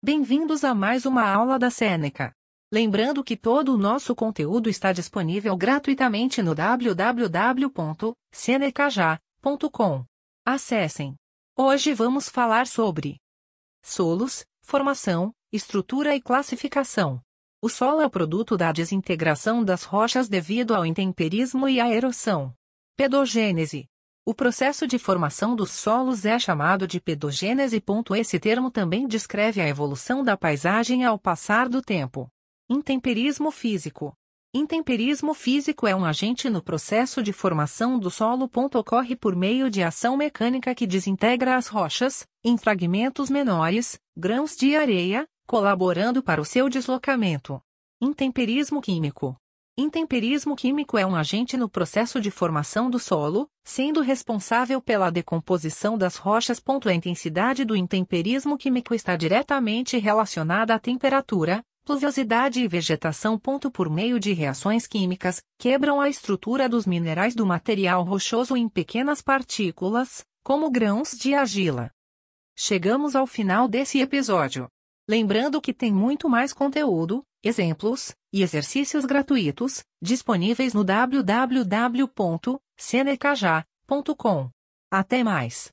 Bem-vindos a mais uma aula da Seneca. Lembrando que todo o nosso conteúdo está disponível gratuitamente no www.senecaja.com. Acessem. Hoje vamos falar sobre solos, formação, estrutura e classificação. O solo é produto da desintegração das rochas devido ao intemperismo e à erosão. Pedogênese. O processo de formação dos solos é chamado de pedogênese. Esse termo também descreve a evolução da paisagem ao passar do tempo. Intemperismo físico. Intemperismo físico é um agente no processo de formação do solo. Ocorre por meio de ação mecânica que desintegra as rochas, em fragmentos menores, grãos de areia, colaborando para o seu deslocamento. Intemperismo químico. Intemperismo químico é um agente no processo de formação do solo, sendo responsável pela decomposição das rochas. A intensidade do intemperismo químico está diretamente relacionada à temperatura, pluviosidade e vegetação. Por meio de reações químicas, quebram a estrutura dos minerais do material rochoso em pequenas partículas, como grãos de argila. Chegamos ao final desse episódio. Lembrando que tem muito mais conteúdo, exemplos e exercícios gratuitos disponíveis no www.senecaja.com. Até mais!